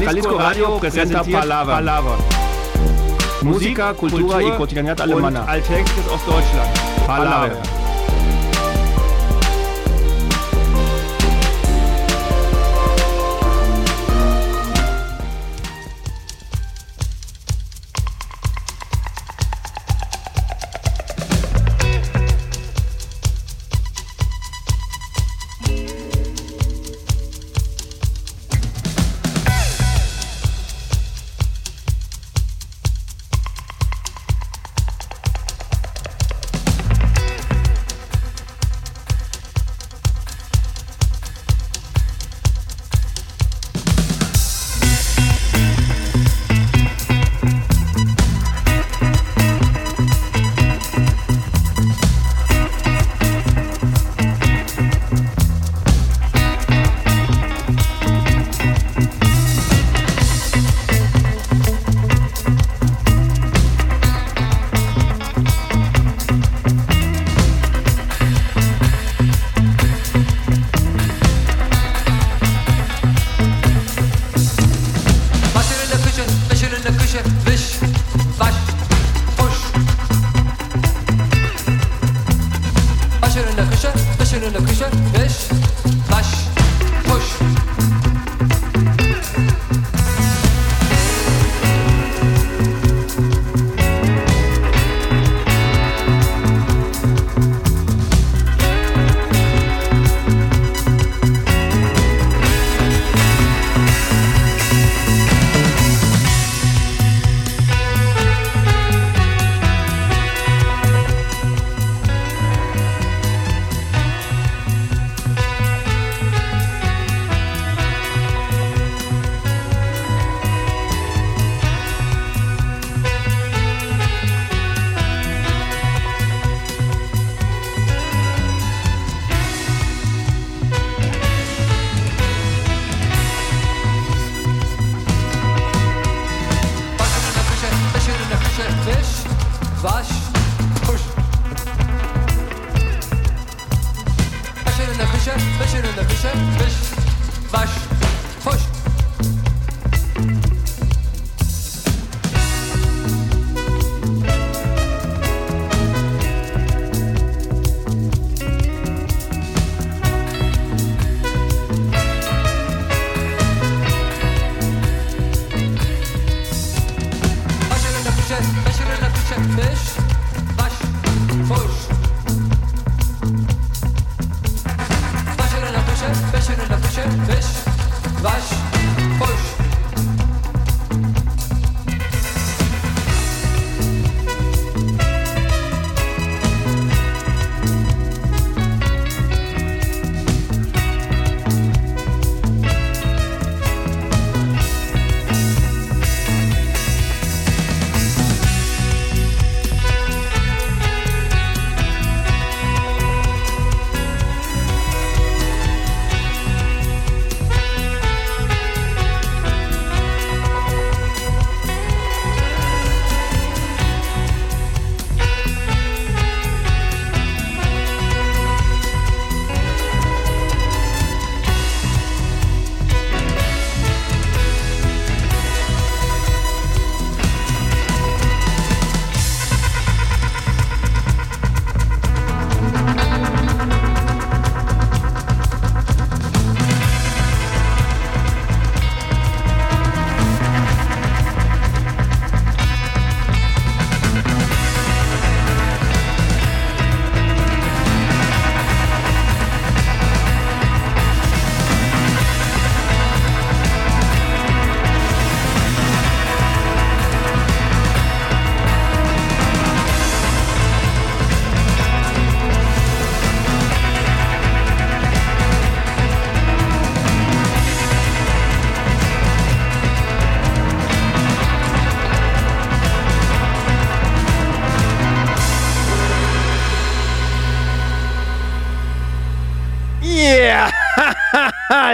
Jalisco Radio presenta Palabra. Palabra. Kultur, Cultura, Cultura y cotidianidad alemana. Alltägliches aus Deutschland. Palabra. Palabra.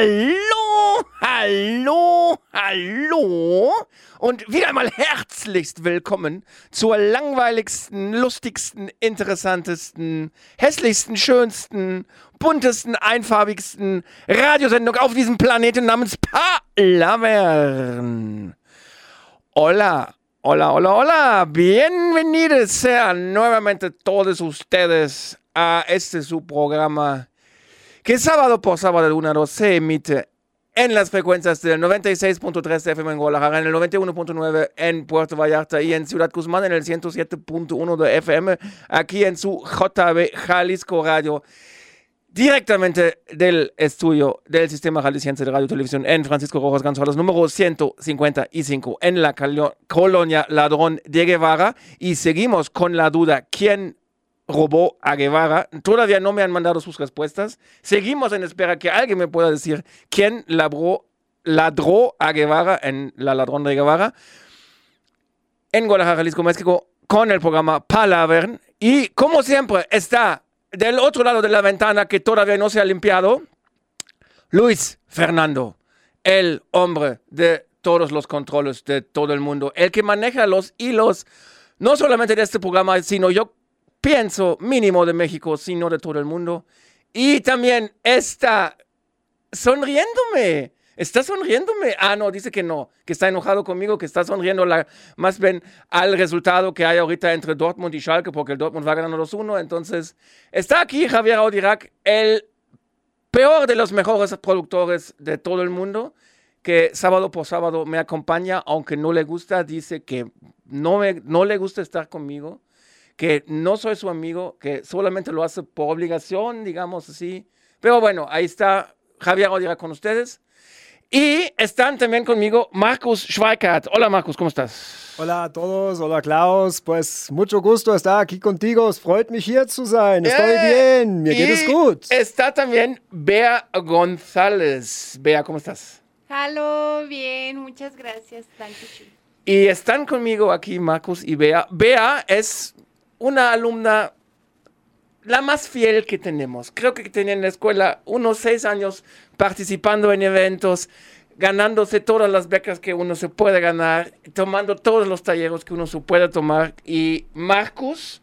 Hallo, hallo, hallo und wieder einmal herzlichst willkommen zur langweiligsten, lustigsten, interessantesten, hässlichsten, schönsten, buntesten, einfarbigsten Radiosendung auf diesem Planeten namens Pa Palavern. Hola, hola, hola, hola. Bienvenidos sean nuevamente todos ustedes a este su programa que sábado por sábado de 1 a 2 se emite en las frecuencias del 96.3 FM en Guadalajara, en el 91.9 en Puerto Vallarta y en Ciudad Guzmán en el 107.1 de FM, aquí en su JB Jalisco Radio, directamente del estudio del Sistema Jalisciense de Radio y Televisión en Francisco Rojas González, número 155, en la colonia Ladrón de Guevara. Y seguimos con la duda, ¿quién robó a Guevara. Todavía no me han mandado sus respuestas. Seguimos en espera que alguien me pueda decir quién ladró, ladró a Guevara en la ladrón de Guevara. En Guadalajara, Jalisco, México, con el programa Palavern. Y como siempre, está del otro lado de la ventana que todavía no se ha limpiado, Luis Fernando, el hombre de todos los controles de todo el mundo, el que maneja los hilos, no solamente de este programa, sino yo pienso mínimo de México, sino de todo el mundo. Y también está sonriéndome. Está sonriéndome. Ah, no, dice que no, que está enojado conmigo, que está sonriendo la, más bien al resultado que hay ahorita entre Dortmund y Schalke, porque el Dortmund va ganando 2-1. Entonces, está aquí Javier Audirac, el peor de los mejores productores de todo el mundo, que sábado por sábado me acompaña, aunque no le gusta, dice que no, me, no le gusta estar conmigo que no soy su amigo, que solamente lo hace por obligación, digamos así. Pero bueno, ahí está Javier Odira con ustedes. Y están también conmigo Marcus Schweikart. Hola Marcus, ¿cómo estás? Hola a todos, hola Klaus. Pues mucho gusto estar aquí contigo. Es freut mich hier zu sein. Estoy eh, bien, mir geht es gut. Está también Bea González. Bea, ¿cómo estás? Hola, bien, muchas gracias. Y están conmigo aquí Marcus y Bea. Bea es una alumna la más fiel que tenemos. Creo que tenía en la escuela unos seis años participando en eventos, ganándose todas las becas que uno se puede ganar, tomando todos los talleres que uno se puede tomar. Y Marcus,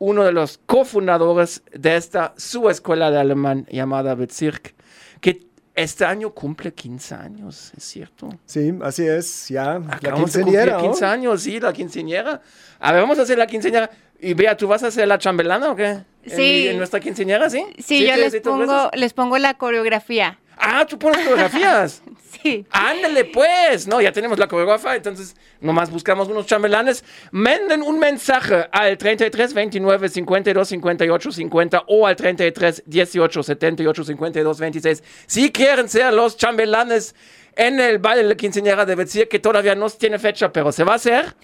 uno de los cofundadores de esta su escuela de alemán llamada Bezirk, que este año cumple 15 años, ¿es cierto? Sí, así es, ya. Acabamos la quinceañera. De 15 años, sí, la quinceañera. A ver, vamos a hacer la quinceañera. Y vea, ¿tú vas a ser la chambelana o qué? Sí. ¿En, nuestra quinceañera, sí? Sí, yo les pongo, les pongo la coreografía. Ah, tú pones coreografías. sí. Ándale, pues. No, ya tenemos la coreografía, entonces nomás buscamos unos chambelanes. Manden un mensaje al 33 29 52 58 50 o al 33 18 78 52 26 si quieren ser los chambelanes en el baile de la quinceañera de decir que todavía no tiene fecha, pero se va a hacer.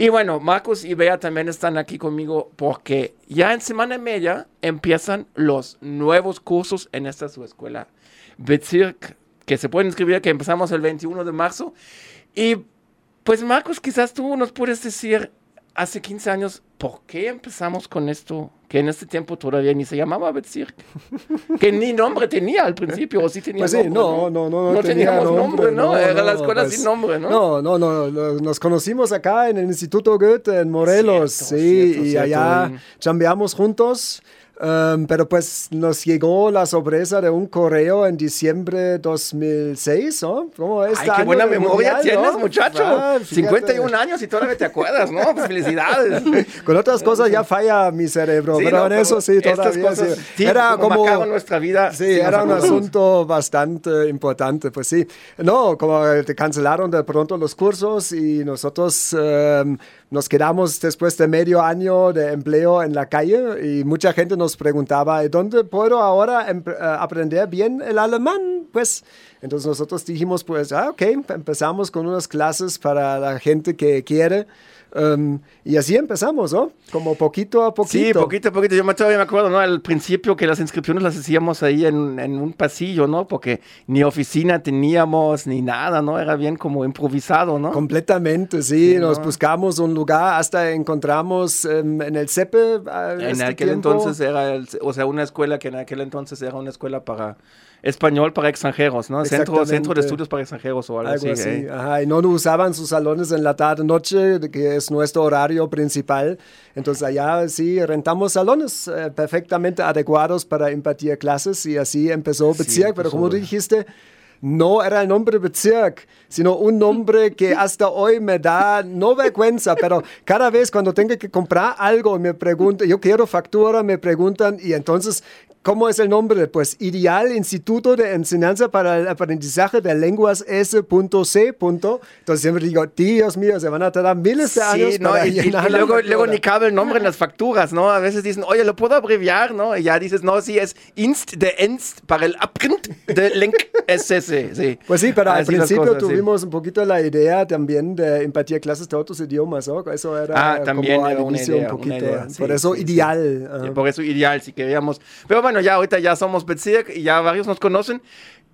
Y bueno, Marcos y Bea también están aquí conmigo porque ya en semana y media empiezan los nuevos cursos en esta su escuela Bezirk, que se pueden inscribir, que empezamos el 21 de marzo. Y pues Marcos, quizás tú nos puedes decir hace 15 años, ¿por qué empezamos con esto? Que en este tiempo todavía ni se llamaba Bezirk. que ni nombre tenía al principio, o sí tenía pues nombre. no, no, no, no, no teníamos nombre, ¿no? Era la escuela pues, sin nombre, ¿no? No, no, no. Nos conocimos acá en el Instituto Goethe en Morelos, Cierto, sí, cierto, y cierto. allá chambeamos juntos. Um, pero pues nos llegó la sorpresa de un correo en diciembre 2006, ¿no? ¿Cómo es? Ay, qué buena memoria tienes, muchacho. Ah, 51 años y todavía te acuerdas, ¿no? Pues felicidades. Con otras cosas ya falla mi cerebro, Sí, pero no, en eso sí, todavía cosas sí. sí, Era como como... nuestra vida. Sí, nos era un asunto bastante importante, pues sí. No, como te cancelaron de pronto los cursos y nosotros em, nos quedamos después de medio año de empleo en la calle y mucha gente nos preguntaba, ¿y ¿dónde puedo ahora eh, aprender bien el alemán? Pues entonces nosotros dijimos, pues, ah, ok, empezamos con unas clases para la gente que quiere. Em, y así empezamos, ¿no? Como poquito a poquito. Sí, poquito a poquito. Yo me- todavía me acuerdo, ¿no? Al principio que las inscripciones las hacíamos ahí en, en un pasillo, ¿no? Porque ni oficina teníamos ni nada, ¿no? Era bien como improvisado, ¿no? Completamente, sí. Sí, Nos ¿no? buscamos un lugar, hasta encontramos em, en el CEPE. eh, En este aquel tiempo. entonces era, el- o sea, una escuela que en aquel entonces era una escuela para español para extranjeros, ¿no? Centro, centro de estudios para extranjeros o algo, Algo así. así, ¿eh? ajá, y no usaban sus salones en la tarde-noche, que es nuestro horario principal. Entonces allá sí rentamos salones eh, perfectamente adecuados para impartir clases y así empezó Sí, Bezirk. Pero empezó, como dijiste, no era el nombre Bezirk, sino un nombre que hasta hoy me da, no vergüenza, pero cada vez cuando tengo que comprar algo me preguntan, yo quiero factura, me preguntan y entonces ¿Cómo es el nombre? Pues Ideal Instituto de Enseñanza para el Aprendizaje de Lenguas S.C. Entonces siempre digo, Dios mío, se van a tardar miles de años sí, no, y, luego, luego, ni cabe el nombre en las facturas, ¿no? A veces dicen, oye, ¿lo puedo abreviar? ¿no? Y ya dices, no, sí, es Inst de Enst para el Abgrund de Link SS, sí. Pues sí, pero al principio tuvimos un poquito la idea también de impartir clases de otros idiomas, ¿no? Eso era ah, también como al inicio un poquito. por eso ideal. por eso ideal, si queríamos. Pero bueno, ya ahorita ya somos Bezirk y ya varios nos conocen.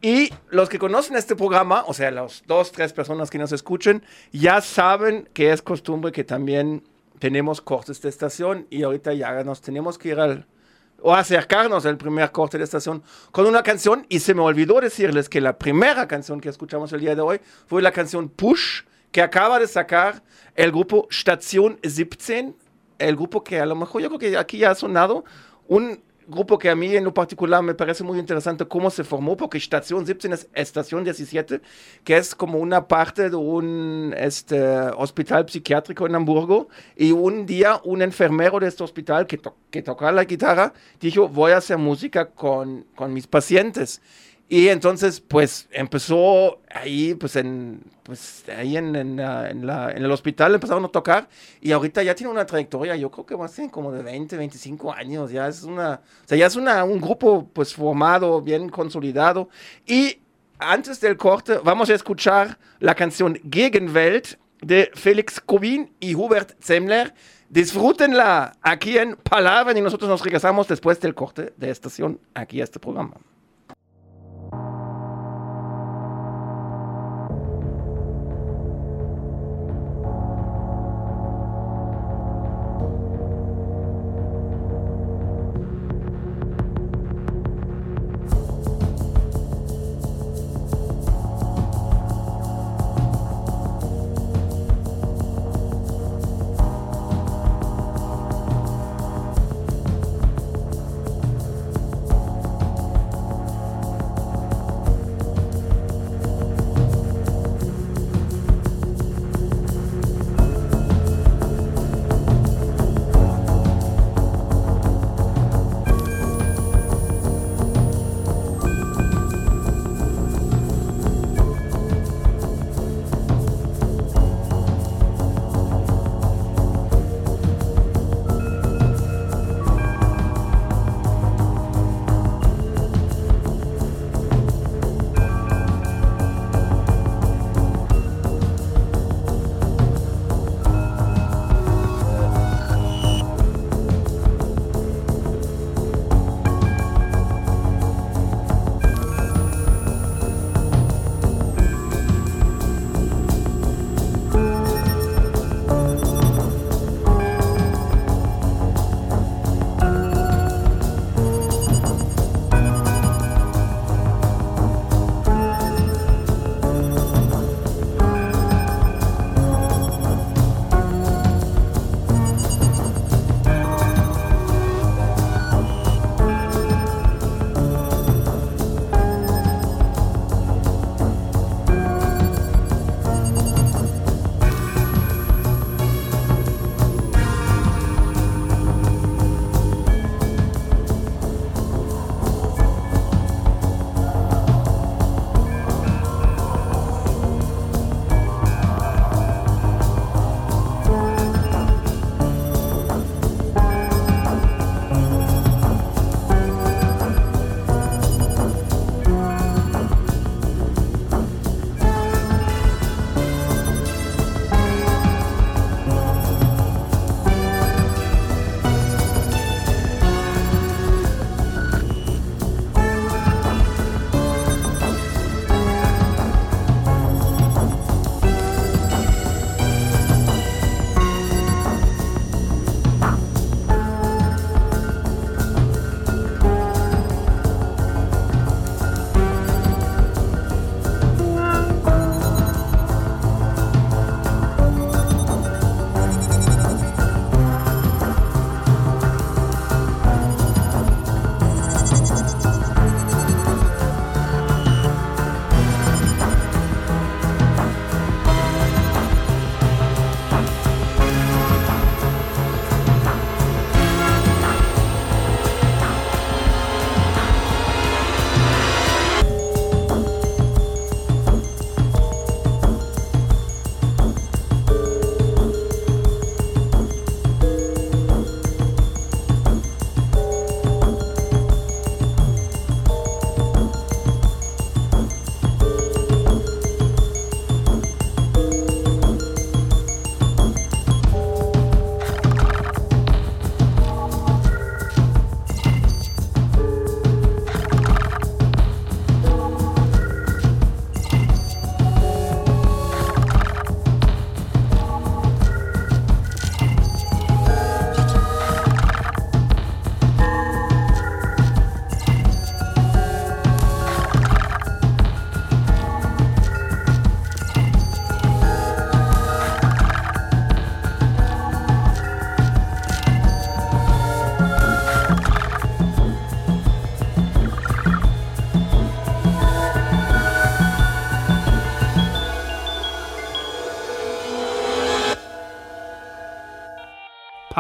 Y los que conocen este programa, o sea, las dos, tres personas que nos escuchen, ya saben que es costumbre que también tenemos cortes de estación y ahorita ya nos tenemos que ir al, o acercarnos al primer corte de estación con una canción. Y se me olvidó decirles que la primera canción que escuchamos el día de hoy fue la canción Push, que acaba de sacar el grupo Station 17, el grupo que a lo mejor yo creo que aquí ya ha sonado, un grupo que a mí en lo particular me parece muy interesante cómo se formó, porque Estación 17 es Estación 17, que es como una parte de un este, hospital psiquiátrico en Hamburgo, y un día un enfermero de este hospital que, que tocaba la guitarra dijo, voy a hacer música con, con mis pacientes. Y entonces, pues empezó ahí, pues en, pues, ahí en, en, en, la, en, el hospital empezaron a tocar y ahorita ya tiene una trayectoria, yo creo que a ser como de 20, 25 años, ya es una, o sea, ya es una, un grupo pues formado, bien consolidado. Y antes del corte vamos a escuchar la canción Gegenwelt de Felix Kubin y Hubert Zemmler. Disfrútenla aquí en Palabra y nosotros nos regresamos después del corte de estación aquí a este programa.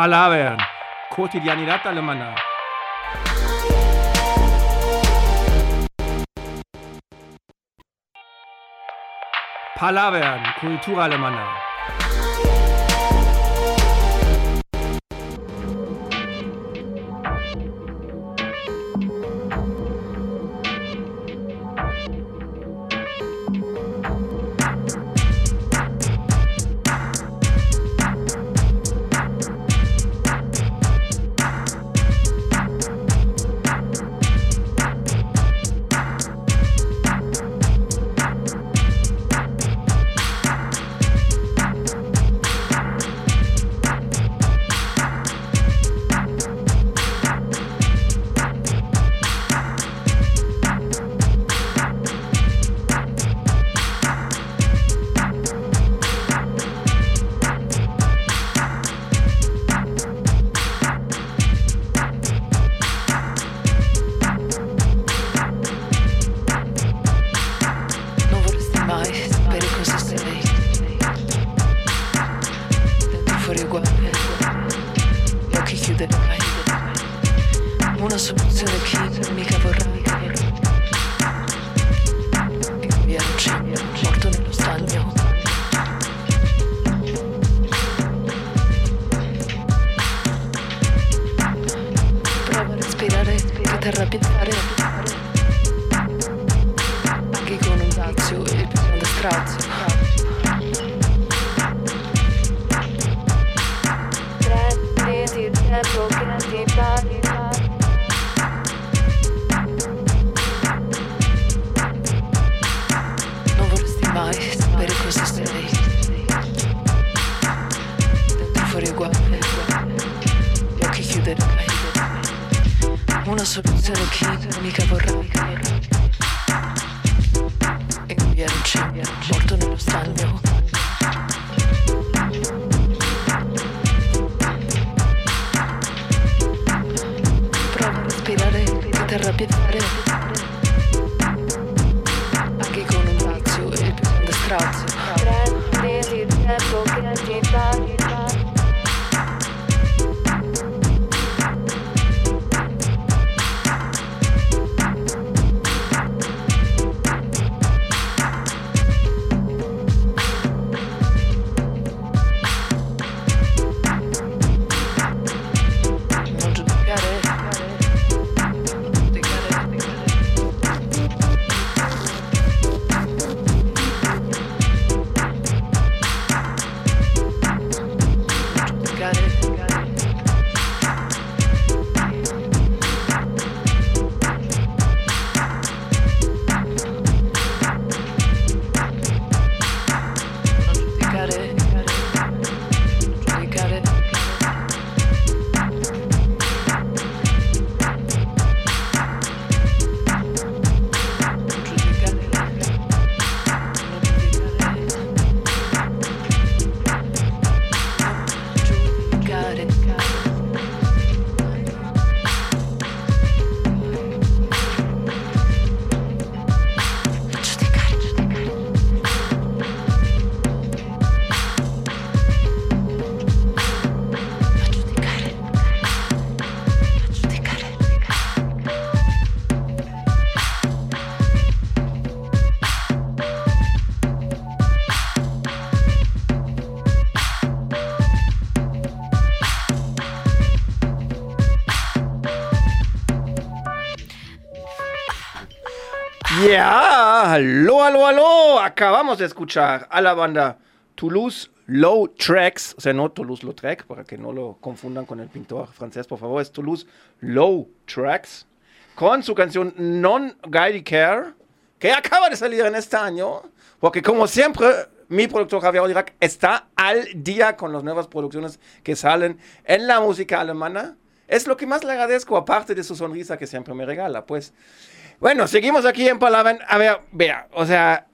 Palavern, cotidianidad alemana. Palavern, Kultur alemana. posso pensare che mica vorrà E via luce, morto nello stagno Provo a respirare, ti arrabbiare Anche con un mazzo e il più da strazzo Ya, aló, aló, aló. Acabamos de escuchar a la banda Toulouse Low Tracks, o sea, no Toulouse-Lautrec, para que no lo confundan con el pintor francés, por favor, es Toulouse Low Tracks, con su canción Non Guided Care, que acaba de salir en este año, porque como siempre, mi productor Javier Olirac está al día con las nuevas producciones que salen en la música alemana. Es lo que más le agradezco, aparte de su sonrisa que siempre me regala, pues. Bueno, seguimos aquí en Palabra. A ver, vea, o sea,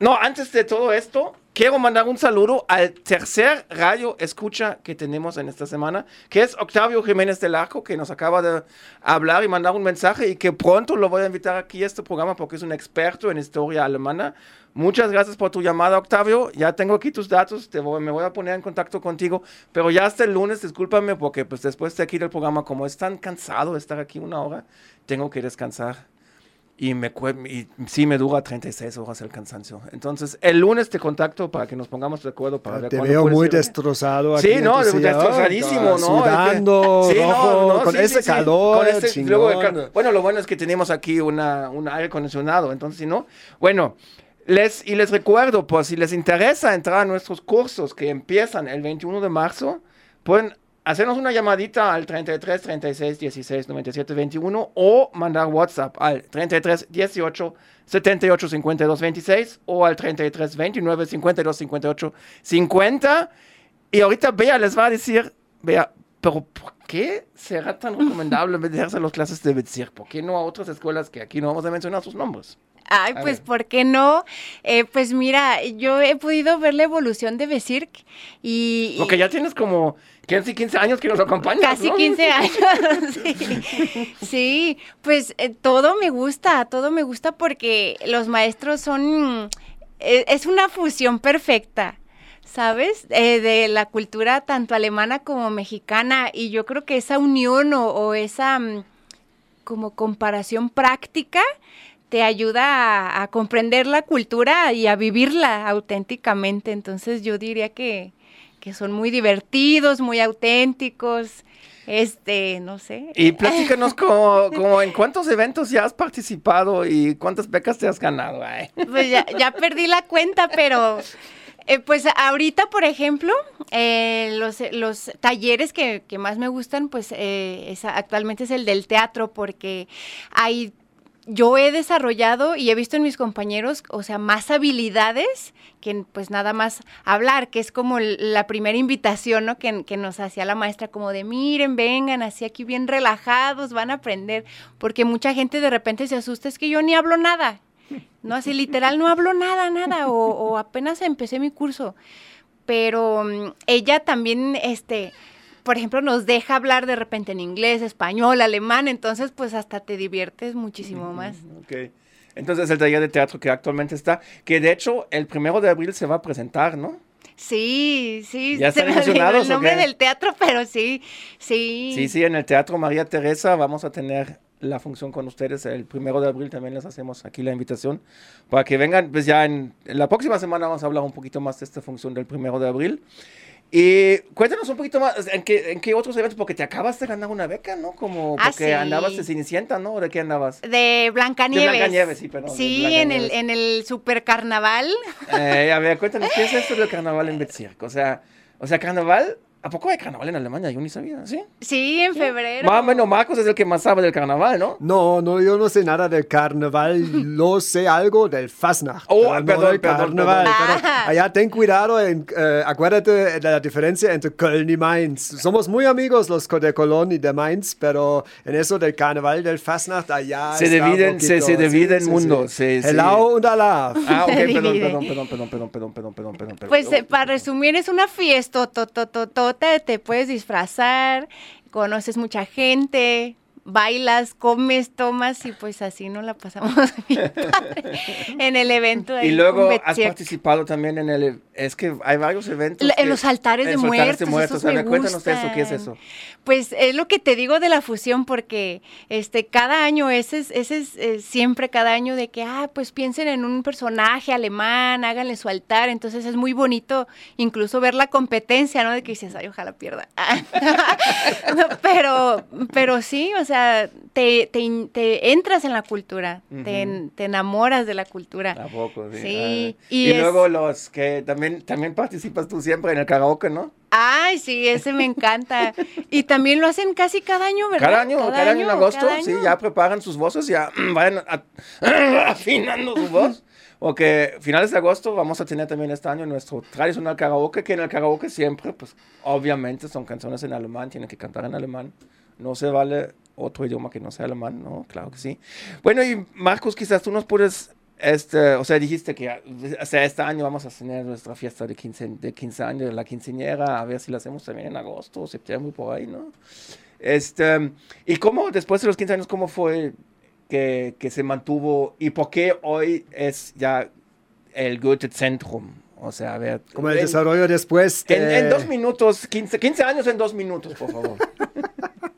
No, antes de todo esto, quiero mandar un saludo al tercer radio escucha que tenemos en esta semana, que es Octavio Jiménez del Arco, que nos acaba de hablar y mandar un mensaje y que pronto lo voy a invitar aquí a este programa porque es un experto en historia alemana. Muchas gracias por tu llamada, Octavio. Ya tengo aquí tus datos, te me voy a poner en contacto contigo, pero ya hasta el lunes, discúlpame, porque pues después de aquí del programa, como es tan cansado estar aquí una hora, tengo que descansar. Y, me, y sí me dura 36 horas el cansancio. Entonces, el lunes te contacto para que nos pongamos de acuerdo para ver Te veo muy destrozado aquí. Sí, no, destrozadísimo, ¿no? Sudando, sí, rojo, con ese calor. bueno, lo bueno es que tenemos aquí una, un aire acondicionado, entonces, si no, bueno, les, y les recuerdo, pues, si les interesa entrar a nuestros cursos que empiezan el 21 de marzo, pueden hacernos una llamadita al 33 36 16 97 21 o mandar WhatsApp al 33 18 78 52 26 o al 33 29 52 58 50. Y ahorita Bea les va a decir, Bea, pero ¿por qué será tan recomendable meterse a las clases de Bezirk? ¿Por qué no a otras escuelas que aquí no vamos a mencionar sus nombres? Ay, pues, ¿por qué no? Eh, pues mira, yo he podido ver la evolución de Besirk y... Porque ya tienes como casi 15 años que nos acompañas, Casi 15 años, sí. sí. pues eh, todo me gusta, todo me gusta porque los maestros son... Eh, es una fusión perfecta. ¿sabes? de la cultura tanto alemana como mexicana y yo creo que esa unión o, esa mm, como comparación práctica te ayuda a, comprender la cultura y a vivirla auténticamente. Entonces yo diría que, son muy divertidos, muy auténticos. Este, no sé. Y platícanos como, en cuántos eventos ya has participado y cuántas becas te has ganado. Pues ya, perdí la cuenta, pero eh, pues ahorita, por ejemplo, eh, los, los, talleres que, más me gustan, pues eh, actualmente es el del teatro, porque hay yo he desarrollado y he visto en mis compañeros, o sea, más habilidades que pues nada más hablar, que es como la primera invitación, ¿no? Que, que, nos hacía la maestra, como de miren, vengan, así aquí bien relajados, van a aprender, porque mucha gente de repente se asusta, es que yo ni hablo nada, ¿no? Así literal, no hablo nada, nada, o, o apenas empecé mi curso, pero mm, ella también, este, por ejemplo, nos deja hablar de repente en inglés, español, alemán, entonces pues hasta te diviertes muchísimo más. Ok. Entonces el taller de teatro que actualmente está, que de hecho el primero de abril se va a presentar, ¿no? Sí, sí. ¿Ya están emocionados? El nombre del teatro, pero sí, sí. Sí, sí, en el Teatro María Teresa vamos a tener la función con ustedes. El primero de abril también les hacemos aquí la invitación para que vengan. Pues ya en, en la próxima semana vamos a hablar un poquito más de esta función del primero de abril. Y cuéntanos un poquito más, ¿en qué, ¿en qué otros eventos? Porque te acabas de ganar una beca, ¿no? Como ah, porque andabas de Cenicienta, ¿no? ¿De qué andabas? De Blancanieves. De Blancanieves, sí, perdón. Sí, en el, en el super carnaval. Eh, a ver, cuéntanos, ¿qué es esto del carnaval en Bezirk? O sea, o sea, carnaval ¿A poco hay carnaval en Alemania? Yo ni sabía, ¿sí? Sí, en febrero. Más o menos Marcos es el que más sabe del carnaval, ¿no? No, no, yo no sé nada del carnaval. Lo sé algo del Fasnacht. Oh, perdón, perdón, perdón. allá ten cuidado, en, uh, acuérdate de la diferencia entre Köln y Mainz. Somos muy amigos los de Cologne y de Mainz, pero en eso del carnaval del Fasnacht allá se dividen, se, se divide el mundo. Sí, sí, Hello und Ah, ok, perdón, perdón, perdón, perdón, perdón, perdón, perdón, perdón, perdón. Pues eh, para resumir, es una fiesta, to, to, to, to te, puedes disfrazar, conoces mucha gente, bailas, comes, tomas y pues así no la pasamos en el evento. y luego has participado también en el, es que hay varios eventos. en los altares de muertos. de muertos. cuéntanos eso, ¿qué es eso? Pues es lo que te digo de la fusión, porque este cada año, ese es, ese es eh, siempre cada año de que, ah, pues piensen en un personaje alemán, háganle su altar, entonces es muy bonito incluso ver la competencia, ¿no? De que dices, ay, ojalá pierda. pero, pero sí, o sea, te, te, entras en la cultura, te, enamoras de la cultura. ¿A poco? Sí. sí. Y, luego los que también, también participas tú siempre en el karaoke, ¿no? Ay, sí, ese me encanta. y también lo hacen casi cada año, ¿verdad? Cada año, cada, año, en agosto, sí, ya preparan sus voces, ya vayan afinando su voz. Porque finales de agosto vamos a tener también este año nuestro tradicional karaoke, que en el karaoke siempre, pues obviamente son canciones en alemán, tienen que cantar en alemán. No se vale otro idioma que no sea alemán, ¿no? Claro que sí. Bueno, y Marcos, quizás tú nos puedes este, o sea, dijiste que o sea, este año vamos a tener nuestra fiesta de 15, de 15 años, la quinceañera, a ver si la hacemos también en agosto o septiembre, por ahí, ¿no? Este, ¿Y cómo, después de los 15 años, cómo fue que, que se mantuvo y por qué hoy es ya el Goethe-Zentrum? O sea, a ver. Como el desarrollo después. En, en, dos minutos, 15, 15 años en dos minutos, por favor.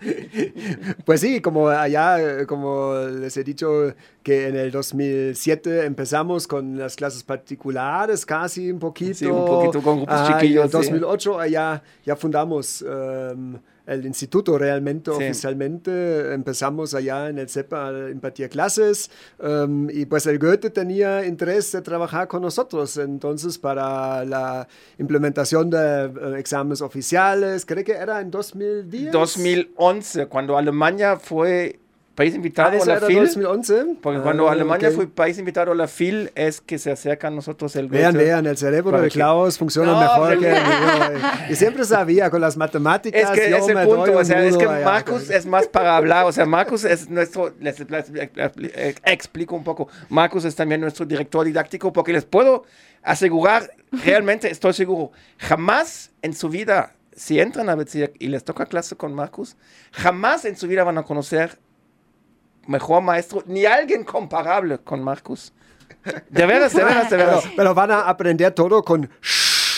Pues sí, como allá, como les he dicho, que en el 2007 empezamos con las clases particulares, casi un poquito. Sí, un poquito con grupos chiquillos. En 2008 allá ya fundamos um, el instituto realmente, sí. oficialmente. Empezamos allá en el CEPA a impartir clases um, y pues el Goethe tenía interés de trabajar con nosotros. Entonces, para la implementación de uh, exámenes oficiales, creo que era en 2010. 2011, cuando Alemania fue país invitado ah, a la FIL. 2011? Porque cuando ah, Alemania okay. fue país invitado a la FIL es que se acerca a nosotros el Vean, Goethe. vean, el cerebro de que... Klaus funciona no, mejor pero... que el mío. Y siempre sabía con las matemáticas. Es que yo es el punto, o sea, es que allá. Marcus es más para hablar, o sea, Marcus es nuestro, les, les, les, les, explico un poco, Marcus es también nuestro director didáctico porque les puedo asegurar, realmente estoy seguro, jamás en su vida si entran a Bezirk y les toca clase con Marcus, jamás en su vida van a conocer mejor maestro, ni alguien comparable con Marcus. De veras, de veras, de veras. Pero, pero van a aprender todo con...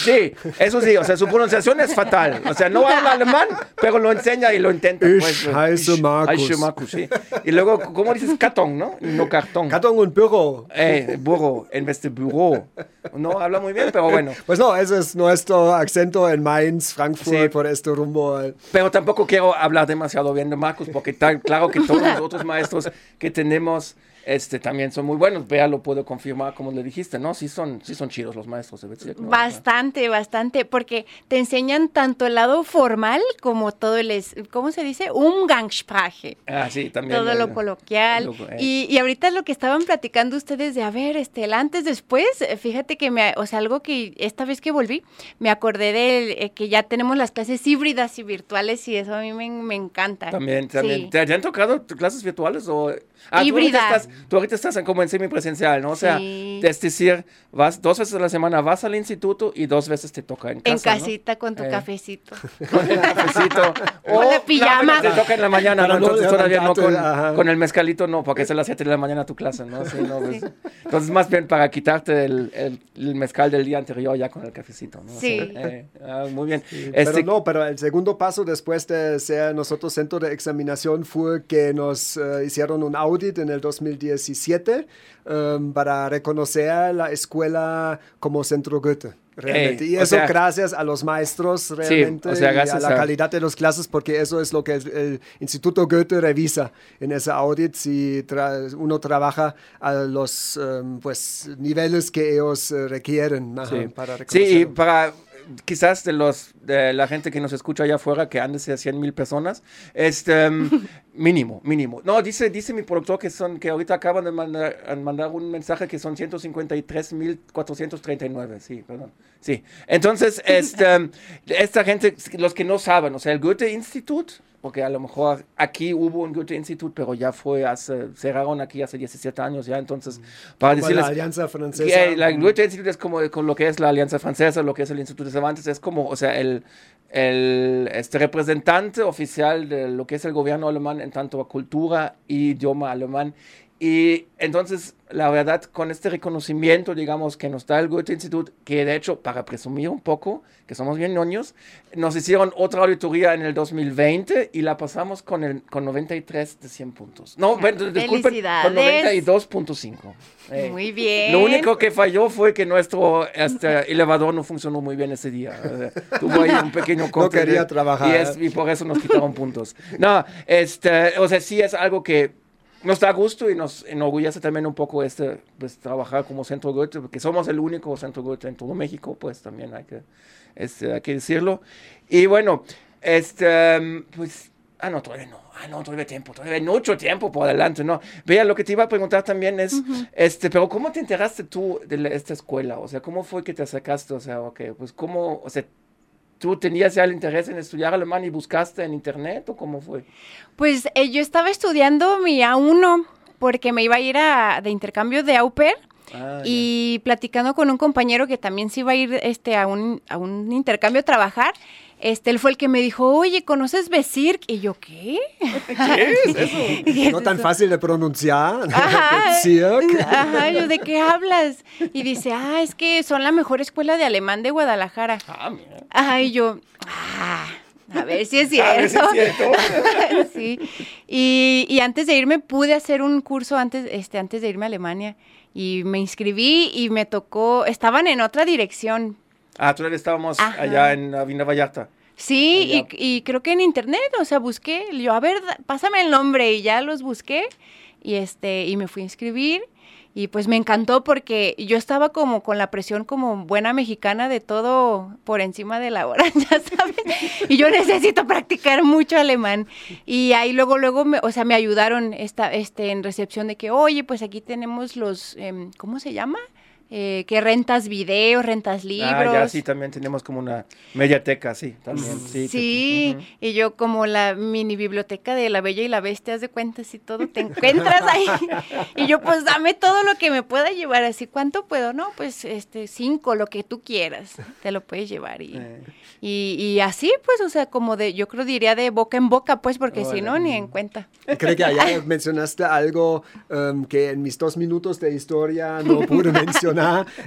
Sí, eso sí, o sea, su pronunciación es fatal. O sea, no habla alemán, pero lo enseña y lo intenta. Ich pues, heiße Markus. Heiße Markus, sí. Y luego, ¿cómo dices? Cartón, ¿no? No cartón. Cartón und Büro. Eh, burro, en vez de burro. No habla muy bien, pero bueno. Pues no, ese es nuestro acento en Mainz, Frankfurt, sí. por este rumbo. Pero tampoco quiero hablar demasiado bien de Marcus, porque claro que todos los otros maestros que tenemos este, también son muy buenos. Vea, lo puedo confirmar, como le dijiste, ¿no? Sí son, sí son chidos los maestros de. Bastante, bastante, porque te enseñan tanto el lado formal como todo el, es, ¿cómo se dice? Umgangssprache. Ah, sí, también. Todo el, lo coloquial. Lo, eh. y, y, ahorita lo que estaban platicando ustedes de, a ver, este, el antes, después, fíjate que me, o sea, algo que esta vez que volví, me acordé de eh, que ya tenemos las clases híbridas y virtuales y eso a mí me, me encanta. También, también. Sí. ¿Te, ¿Te, han tocado clases virtuales o...? Ah, Híbrida. Tú ahorita estás en, como en semipresencial, ¿no? O sea, Sí. es decir, vas dos veces a la semana, vas al instituto y dos veces te toca en casa. En casita con tu Eh. cafecito. ¿no? Con el cafecito. Con la pijama. No, te toca en la mañana, ¿no? No Entonces todavía no con, con el mezcalito, no, porque es a las 7 de la mañana tu clase, ¿no? Sí, no, pues, Entonces, más bien para quitarte el, el, el mezcal del día anterior ya con el cafecito, ¿no? O Sí. eh, ah, muy bien. Pero Este, no, pero el segundo paso después de ser nosotros centro de examinación fue que nos eh, hicieron un audit en el 2017 um, para reconocer la escuela como centro Goethe. Realmente. Y eso sea- gracias a los maestros realmente o sea, y a la a- calidad de las clases porque eso es lo que el, el Instituto Goethe revisa en ese audit si tra- uno trabaja a los um, pues niveles que ellos eh, requieren ajá, Sí. para Sí, y para quizás de los de la gente que nos escucha allá afuera, que han de ser 100 mil personas, este mm, mínimo, mínimo. No, dice, dice mi productor que son, que ahorita acaban de mandar, mandar un mensaje que son 153 mil 439, sí, perdón. Sí. Entonces, este, mm, esta gente, los que no saben, o sea, el Goethe Institute, porque a lo mejor aquí hubo un Goethe Institute, pero ya fue hace, cerraron aquí hace 17 años ya, entonces, para Como decirles... la Alianza Francesa. Que la Goethe Institute es como con lo que es la Alianza Francesa, lo que es el Instituto de Cervantes, es como, o sea, el, el este representante oficial de lo que es el gobierno alemán en tanto a cultura y idioma alemán. Y entonces, la verdad, con este reconocimiento, digamos, que nos da el Goethe Institut, que de hecho, para presumir un poco, que somos bien ñoños, nos hicieron otra auditoría en el 2020 y la pasamos con, el, con 93 de 100 puntos. No, bueno, disculpen, con Felicidades. 92.5. Eh, Muy bien. Lo único que falló fue que nuestro este, elevador no funcionó muy bien ese día. Tuvo ahí un pequeño corte. de- quería trabajar. Y, es- y por eso nos quitaron puntos. No, este, o sea, sí es algo que nos da gusto y nos enorgullece también un poco este, pues, trabajar como Centro Goethe, porque somos el único Centro Goethe en todo México, pues también hay que, este, hay que decirlo. Y bueno, este, pues, ah, no, todavía no. Ah, no, todavía tiempo, todavía hay mucho tiempo por adelante, ¿no? Vea, lo que te iba a preguntar también es, este, pero ¿cómo te enteraste tú de la- esta escuela? O sea, ¿cómo fue que te acercaste? O sea, ok, pues ¿cómo, o sea, tú tenías ya el interés en estudiar alemán y buscaste en internet o cómo fue? Pues eh, yo estaba estudiando mi A1 porque me iba a ir a, de intercambio de au pair. Ah, y platicando con un compañero que también se iba a ir este, a, un, a un intercambio a trabajar, este, él fue el que me dijo, oye, ¿conoces Besirk? Y yo, ¿qué? ¿Qué es eso? No tan fácil de pronunciar. Ajá, Bezirk. ajá, yo, ¿de qué hablas? Y dice, ah, es que son la mejor escuela de alemán de Guadalajara. Ah, mira. Ajá, y yo, ah, a ver si es A ver si cierto. es cierto. sí. Y, y antes de irme pude hacer un curso antes, este, antes de irme a Alemania. Y me inscribí y me tocó, estaban en otra dirección. Ah, tú estábamos Ajá. allá en Avenida Vallarta. Sí, y, y creo que en internet, o sea, busqué, yo, a ver, pásame el nombre y ya los busqué y este, y me fui a inscribir y pues me encantó porque yo estaba como con la presión como buena mexicana de todo por encima de la hora, ya sabes, y yo necesito practicar mucho alemán y ahí luego, luego, me, o sea, me ayudaron esta, este, en recepción de que, oye, pues aquí tenemos los, em, ¿cómo se llama? Eh, que rentas videos, rentas libros. Ah, ya sí, también tenemos como una mediateca, sí, también. Sí, Sí, te- ujú. y yo como la mini biblioteca de La Bella y la Bestia, haz de cuentas y todo, te encuentras ahí. y yo, pues dame todo lo que me pueda llevar, así, ¿cuánto puedo? No, pues este, cinco, lo que tú quieras, te lo puedes llevar. Y, Eh. y, y así, pues, o sea, como de, yo creo diría de boca en boca, pues, porque si no, ni en cuenta. Creo que allá mencionaste algo em, que en mis dos minutos de historia no pude mencionar,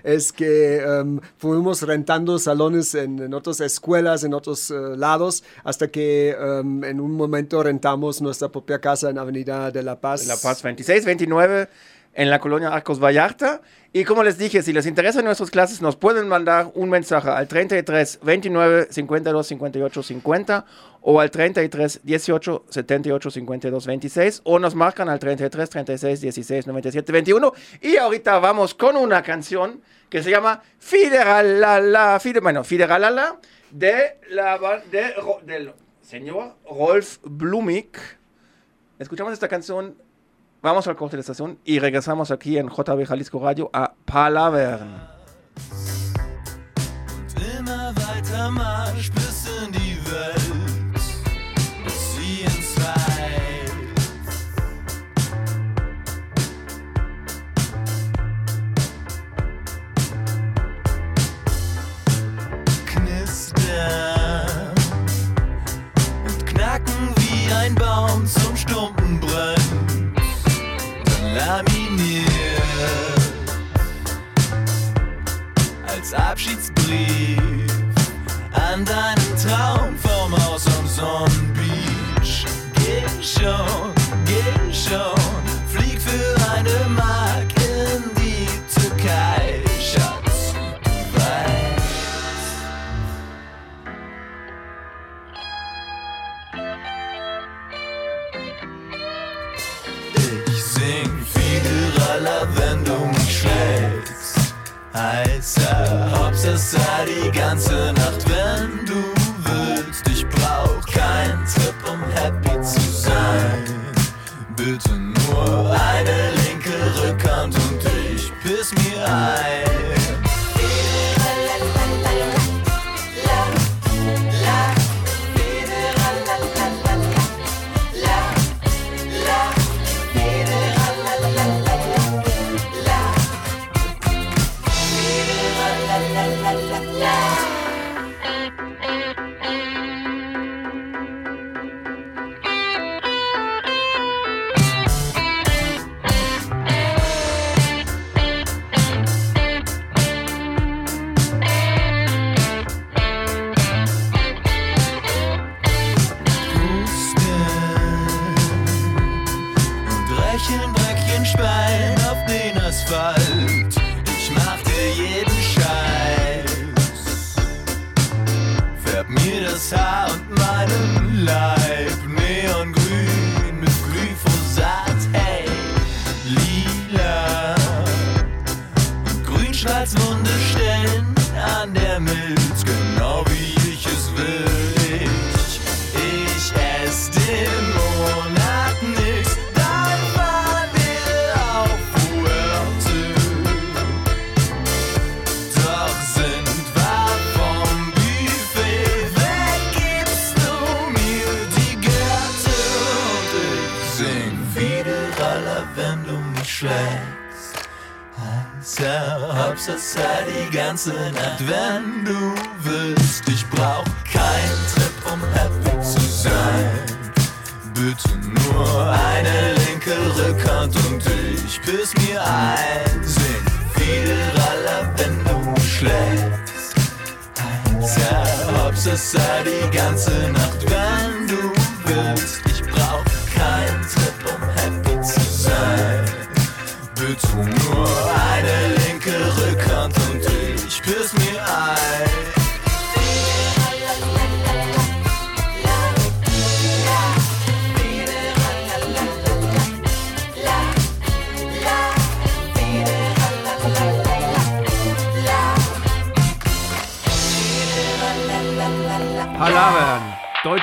es que em, fuimos rentando salones en, otras escuelas, en otros eh, lados, hasta que em, en un momento rentamos nuestra propia casa en Avenida de la Paz. La Paz 26, 29 en la colonia Arcos Vallarta. Y como les dije, si les interesan nuestras clases, nos pueden mandar un mensaje al 33 29 52 58 50 o al 33 18 78 52 26 o nos marcan al 33 36 16 97 21. Y ahorita vamos con una canción que se llama Fideralala, Fide, bueno, Fideralala de la de, del señor Rolf Blumig. Escuchamos esta canción Vamos al corte de estación y regresamos aquí en JB Jalisco Radio a Palavern.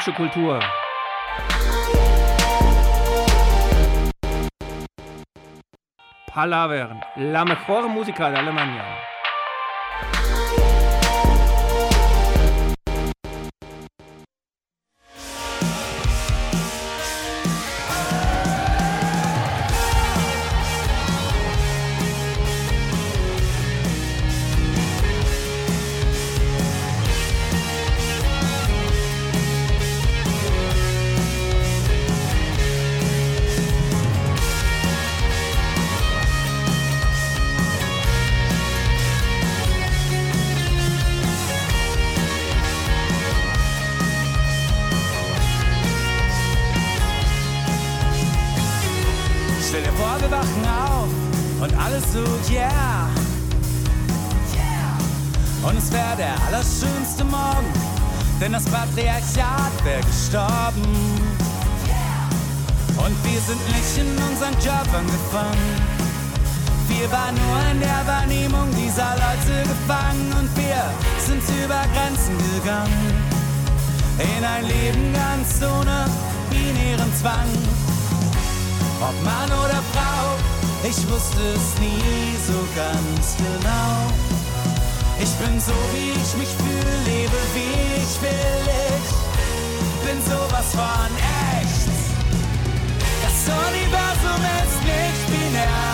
deutsche Kultur. Palavern, la mejor música de Alemania. wie ich mich fühle, lebe wie ich will. Ich bin sowas von echt. Das Universum ist nicht binär.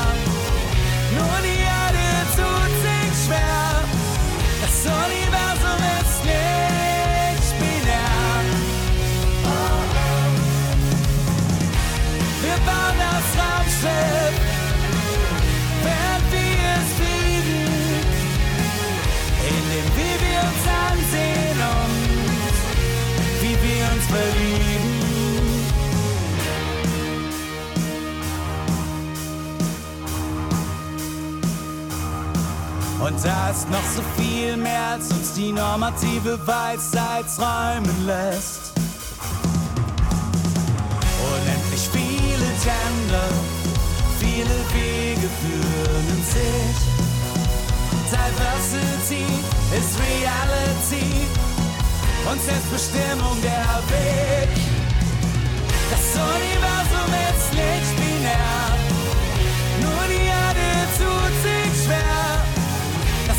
Und da ist noch so viel mehr, als uns die normative Weisheit träumen lässt. Unendlich viele Tender, viele Wege führen in sich. Diversity ist Reality und Selbstbestimmung der Weg. Das Universum ist nicht binär.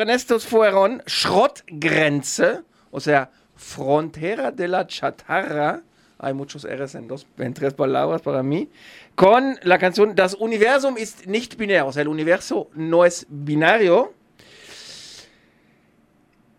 Ernestos fueron Schrottgrenze, o sea, Frontera de la Chatarra, hay muchos R's en, dos, en tres palabras para mí, con la canción Das Universum ist nicht binario, o sea, el universo no es binario.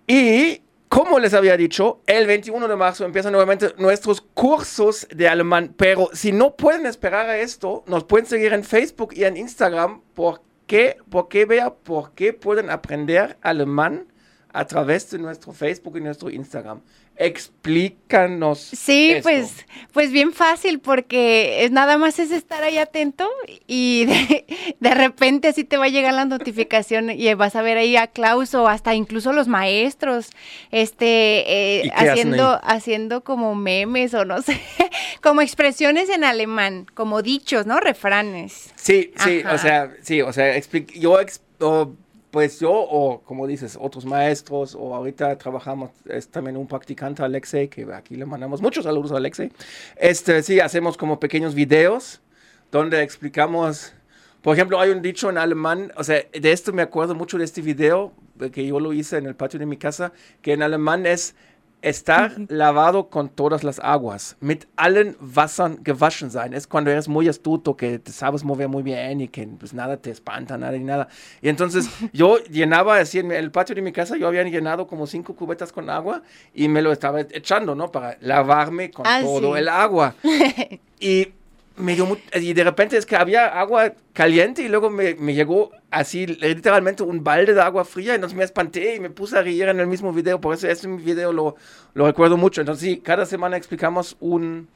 Y, como les había dicho, el 21 de marzo empiezan nuevamente nuestros cursos de alemán, pero si no pueden esperar a esto, nos pueden seguir en Facebook y en Instagram, porque qué? Porque vea por qué pueden aprender alemán a través de nuestro Facebook y nuestro Instagram. Explícanos. Sí, esto. pues, pues bien fácil, porque es, nada más es estar ahí atento y de, de repente así te va a llegar la notificación y vas a ver ahí a Klaus o hasta incluso los maestros, este, eh, ¿Y qué hacen haciendo, haciendo como memes o no sé, como expresiones en alemán, como dichos, ¿no? Refranes. Sí, sí, Ajá. o sea, sí, o sea, expli- yo, pues yo, o como dices, otros maestros, o ahorita trabajamos, es también un practicante, Alexei, que aquí le mandamos muchos saludos a Alexei. Este, sí, hacemos como pequeños videos donde explicamos, por ejemplo, hay un dicho en alemán, o sea, de esto me acuerdo mucho de este video, que yo lo hice en el patio de mi casa, que en alemán es estar lavado con todas las aguas, mit allen Wassern gewaschen sein. Es cuando eres muy astuto, que te sabes mover muy bien y que pues nada te espanta, nada ni nada. Y entonces yo llenaba así en el patio de mi casa, yo había llenado como cinco cubetas con agua y me lo estaba echando, ¿no? Para lavarme con Ah, todo sí. el agua. Y me dio y de repente es que había agua caliente y luego me, me llegó así literalmente un balde de agua fría entonces me espanté y me puse a reír en el mismo video, por eso este video lo, lo recuerdo mucho. Entonces sí, cada semana explicamos un,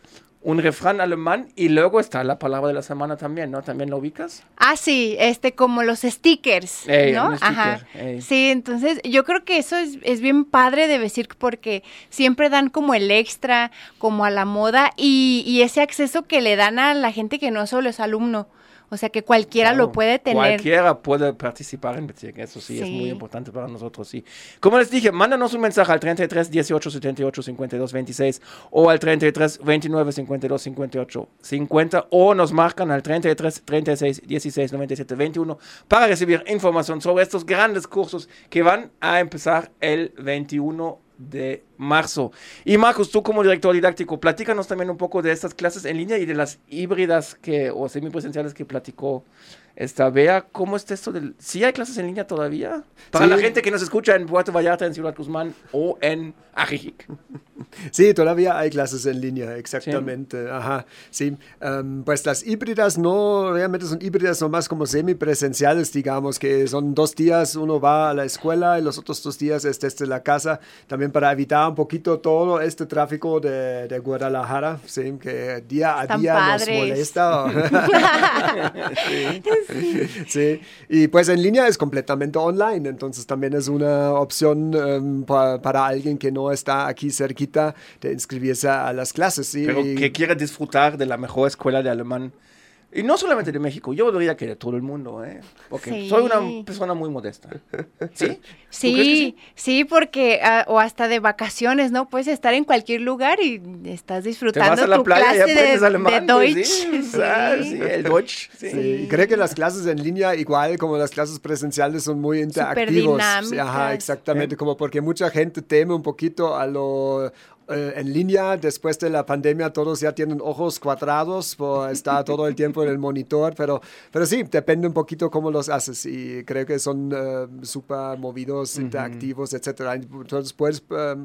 un refrán alemán y luego está la palabra de la semana también, ¿no? ¿También lo ubicas? Ah, sí, este, como los stickers, Ey, ¿no? un sticker, ey. Sí, entonces yo creo que eso es, es bien padre de decir porque siempre dan como el extra, como a la moda y, y ese acceso que le dan a la gente que no solo es alumno. O sea, que cualquiera Claro, lo puede tener. Cualquiera puede participar en Bezirk, eso sí, es Sí. muy importante para nosotros, sí. Como les dije, mándanos un mensaje al 33 18 78 52 26 o al 33 29 52 58 50 o nos marcan al 33 36 16 97 21 para recibir información sobre estos grandes cursos que van a empezar el 21 de marzo. Y Marcos, tú como director didáctico, platícanos también un poco de estas clases en línea y de las híbridas que, o semipresenciales que platicó esta Bea. ¿Cómo está esto del... ¿Sí hay clases en línea todavía? Para Sí. la gente que nos escucha en Puerto Vallarta, en Ciudad Guzmán o en Ajijic. Sí, todavía hay clases en línea, exactamente. Ajá, sí. Em, pues las híbridas no, realmente son híbridas, son más como semipresenciales, digamos, que son dos días, uno va a la escuela y los otros dos días es desde la casa, también para evitar un poquito todo este tráfico de, de Guadalajara, sí, que día a Están día padres. nos molesta. sí. sí, y pues en línea es completamente online, entonces también es una opción em, pa- para alguien que no está aquí cerquita de inscribirse a las clases. ¿sí? Pero Y- que quiere disfrutar de la mejor escuela de alemán. Y no solamente de México, yo diría que de todo el mundo, ¿eh? Porque Sí. soy una persona muy modesta. ¿Sí? ¿Tú crees que Sí, sí, porque, ah, o hasta de vacaciones, ¿no? Puedes estar en cualquier lugar y estás Te disfrutando vas a la tu playa y clase de, aprendes alemán. de Deutsch. sí. Ah, sí, el Deutsch. Sí. Sí, creo que las clases en línea, igual como las clases presenciales, son muy interactivos. Sí, Ajá, exactamente, como porque mucha gente teme un poquito a lo eh, en línea. Después de la pandemia, todos ya tienen ojos cuadrados por estar todo el tiempo en el monitor, pero, pero sí, depende un poquito cómo los haces y creo que son eh, súper movidos, interactivos, etcétera. Entonces puedes eh,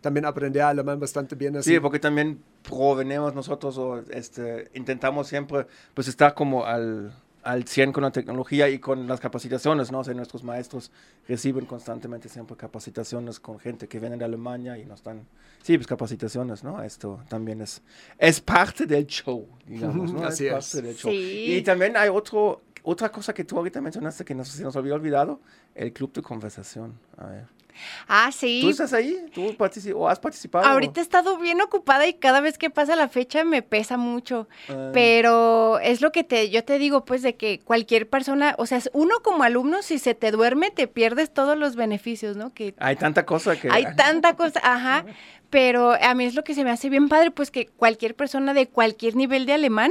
también aprender alemán bastante bien así. Sí, porque también provenemos nosotros o este, intentamos siempre pues estar como al, al 100 con la tecnología y con las capacitaciones, ¿no? O sea, nuestros maestros reciben constantemente siempre capacitaciones con gente que viene de Alemania y nos dan, sí, pues capacitaciones, ¿no? Esto también es, es parte del show, digamos, ¿no? Así es es. parte del show. Sí. Y también hay otro, otra cosa que tú ahorita mencionaste que nos, se nos había olvidado, el club de conversación. A ver. Ah, sí. ¿Tú estás ahí? ¿Tú o has participado? Ahorita he estado bien ocupada y cada vez que pasa la fecha me pesa mucho. Ah. Pero es lo que te, yo te digo, pues, de que cualquier persona, o sea, uno como alumno, si se te duerme, te pierdes todos los beneficios, ¿no? Que Hay tanta cosa que... hay tanta cosa, ajá. Pero a mí es lo que se me hace bien padre, pues que cualquier persona de cualquier nivel de alemán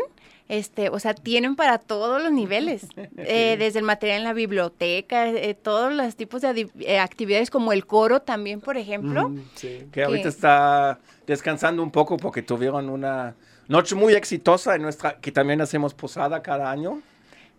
Este, o sea, tienen para todos los niveles, eh, desde el material en la biblioteca, eh, todos los tipos de eh, actividades como el coro también, por ejemplo. Mm, sí. que ahorita está descansando un poco porque tuvieron una noche muy exitosa en nuestra, que también hacemos posada cada año,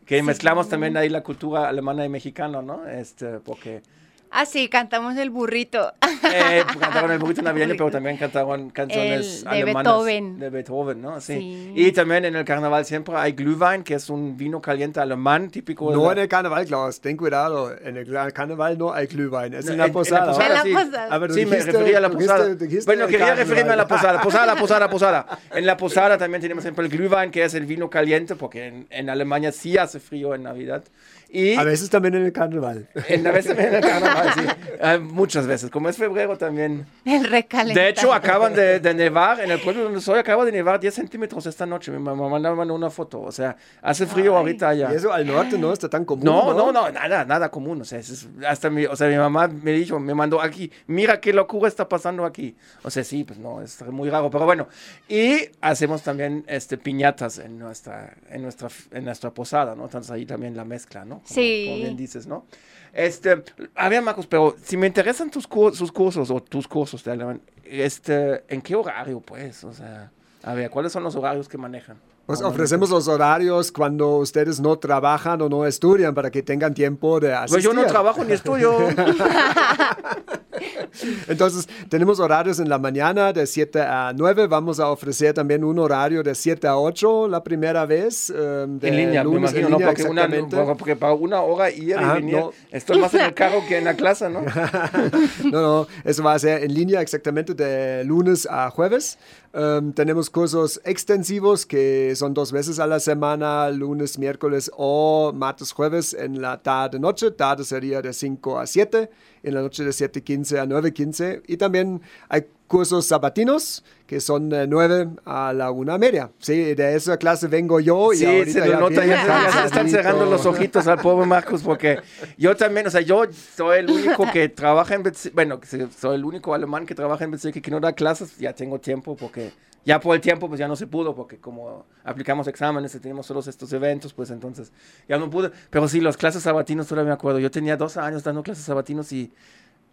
que mezclamos también ahí la cultura alemana y mexicana, ¿no? Este, porque Ah, sí, cantamos el burrito. eh, cantaron el burrito navideño, pero también cantaron canciones El de alemanas Beethoven. de Beethoven, ¿no? Sí. Sí. Y también en el carnaval siempre hay Glühwein, que es un vino caliente alemán típico. de No la- en el carnaval, Klaus, ten cuidado. En el carnaval no hay Glühwein, es No, en la en- en la posada. posada, En la sí. posada. Aber du Sí, me dijiste- refería a la posada. dijiste- dijiste Bueno, quería carnaval. referirme a la posada. Posada, posada, posada. En la posada también tenemos siempre el Glühwein, que es el vino caliente, porque en, en Alemania sí hace frío en Navidad. Y A veces también en el carnaval. en la vez en el carnaval, sí. Ah, muchas veces. Como es febrero también. El recalentado. De hecho, acaban de, de nevar, en el pueblo donde soy, acaba de nevar 10 centímetros esta noche. Mi mamá me mandó una foto. O sea, hace frío ahorita Y ya. eso al norte no está tan común. No, no, no, nada, nada común. O sea, es- hasta mi, o sea, mi mamá me dijo, me mandó aquí, mira qué locura está pasando aquí. O sea, sí, pues no, es muy raro, pero bueno. Y hacemos también este, piñatas en nuestra, en nuestra, en nuestra posada, ¿no? Entonces ahí también la mezcla, ¿no? Como, Sí. Como bien dices, ¿no? Este, a ver, Marcos, pero si me interesan tus cur- sus cursos o tus cursos de alemán, este, ¿en qué horario, pues? O sea, a ver, ¿cuáles son los horarios que manejan? Pues ofrecemos los horarios cuando ustedes no trabajan o no estudian para que tengan tiempo de asistir. Pues yo no trabajo ni estudio. Entonces, tenemos horarios en la mañana de 7 a 9. Vamos a ofrecer también un horario de 7 a 8 la primera vez. eh, de en línea, me lunes imagino, en ¿no? línea, Porque, una, porque para una hora ir y venir, no. estoy más en el carro que en la clase, ¿no? no, no, eso va a ser en línea exactamente de lunes a jueves. Um, tenemos cursos extensivos que son dos veces a la semana, lunes, miércoles o martes, jueves en la tarde, noche. Tarde sería de 5 a 7, en la noche de 7.15 a 9.15. Y también hay cursos sabatinos que son de 9 a la una media. Sí, de esa clase vengo yo y Sí, ahorita se lo ya nota, ya, están cerrando los ojitos al pobre Marcos, porque yo también, o sea, yo soy el único que trabaja en bueno, soy el único alemán que trabaja en Bezirk y que no da clases, ya tengo tiempo, porque ya por el tiempo, pues ya no se pudo, porque como aplicamos exámenes y tenemos todos estos eventos, pues entonces ya no pude, pero sí, las clases sabatinos todavía me acuerdo, yo tenía 12 años dando clases sabatinos y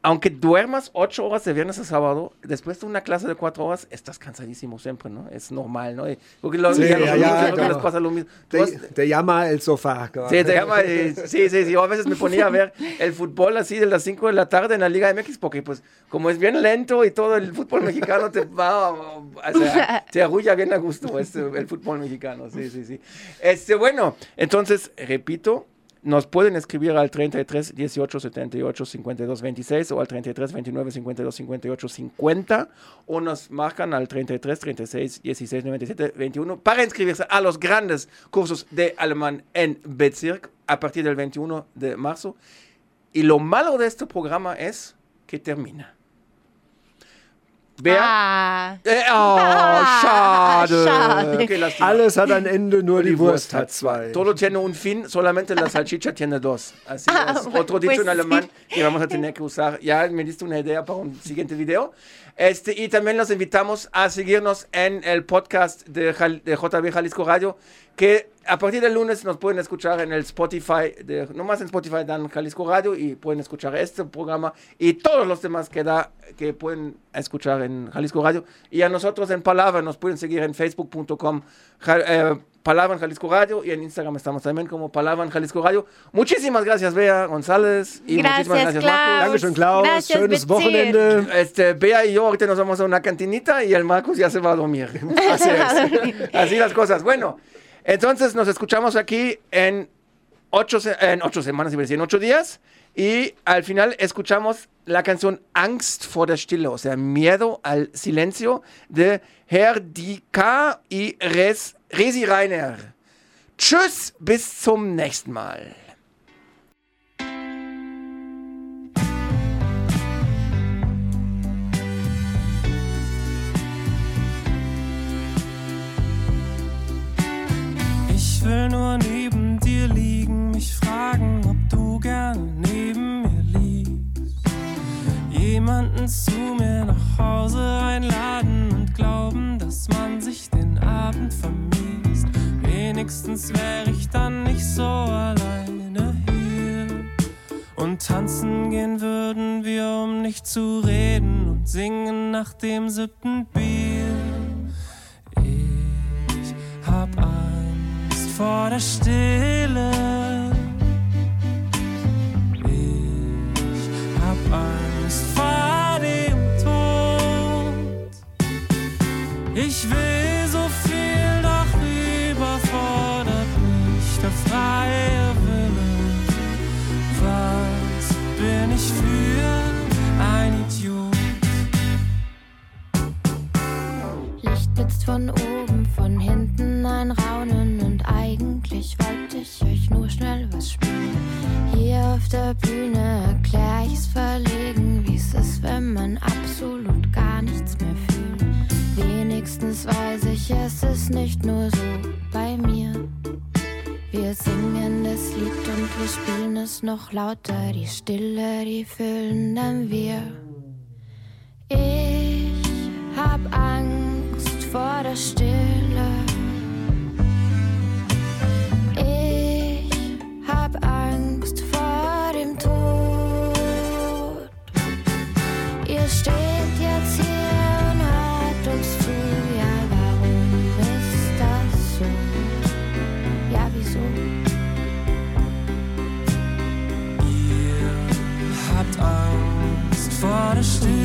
aunque duermas ocho horas de viernes a sábado, después de una clase de cuatro horas, estás cansadísimo siempre, ¿no? Es normal, ¿no? Y- Porque los, Sí, y a los ya, ya, no. les pasa lo mismo. Te, has- te llama el sofá. Sí, te llama, eh, sí, sí, sí. Yo a veces me ponía a ver el fútbol así de las 5 de la tarde en la Liga MX porque pues como es bien lento y todo el fútbol mexicano te va, o sea, te arrulla bien a gusto este, el fútbol mexicano. Sí, sí, sí. Este, bueno, entonces, repito, nos pueden escribir al 33 18 78 52 26 o al 33 29 52 58 50 o nos marcan al 33 36 16 97 21 para inscribirse a los grandes cursos de alemán en Bezirk a partir del 21 de marzo. Y lo malo de este programa es que termina. Vea. Ah, Eh, oh, Ah, schade. schade. Qué lástima. Alles hat ein Ende, nur die Wurst hat zwei. Todo tiene un fin, solamente la salchicha tiene dos. Así Ah, es. bueno, Otro dicho pues en alemán sí. que vamos a tener que usar. Ya me diste una idea para un siguiente video. Este, y también los invitamos a seguirnos en el podcast de, Jal- de JB Jalisco Radio, que a partir del lunes nos pueden escuchar en el Spotify, de, nomás en Spotify dan Jalisco Radio y pueden escuchar este programa y todos los demás que da, que pueden escuchar en Jalisco Radio. Y a nosotros en Palabra nos pueden seguir en facebook.com ja- eh, Palabra en Jalisco Radio y en Instagram estamos también como Palabra en Jalisco Radio. Muchísimas gracias, Bea González. Y Gracias, muchísimas gracias, Klaus. Marcos. Dankeschön, Klaus. Gracias, Schönes. Wochenende. Este, Bea y yo ahorita nos vamos a una cantinita y el Marcos ya se va a dormir. Así es. Así las cosas. Bueno, entonces nos escuchamos aquí en ocho, en ocho semanas, decir, en ocho días. Y al final escuchamos la canción Angst vor der Stille, o sea, miedo al silencio de Herr Dika y Res, Resi Reiner. Tschüss, bis zum nächsten Mal. Jemanden zu mir nach Hause einladen und glauben, dass man sich den Abend vermisst. Wen Wenigstens wäre ich dann nicht so alleine hier. Und tanzen gehen würden wir, um nicht zu reden. Und singen nach dem siebten Bier. Ich hab Angst vor der Stille. Ich will so viel, doch überfordert mich der freie Wille. Was bin ich für ein Idiot? Licht blitzt von oben, von hinten ein Raunen und eigentlich wollte ich euch nur schnell was spielen. Hier auf der Bühne erklär ich's nicht nur so bei mir. Wir singen das Lied und wir spielen es noch lauter. Die Stille, die füllen dann wir. Ich hab Angst vor der Stille. Ich hab Angst vor dem Tod. Ihr steht jetzt hier Angst vor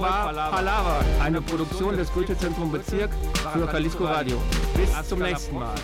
war Palaver, eine Produktion des Goethe-Zentrum Bezirk für Jalisco Radio. Bis zum nächsten Mal.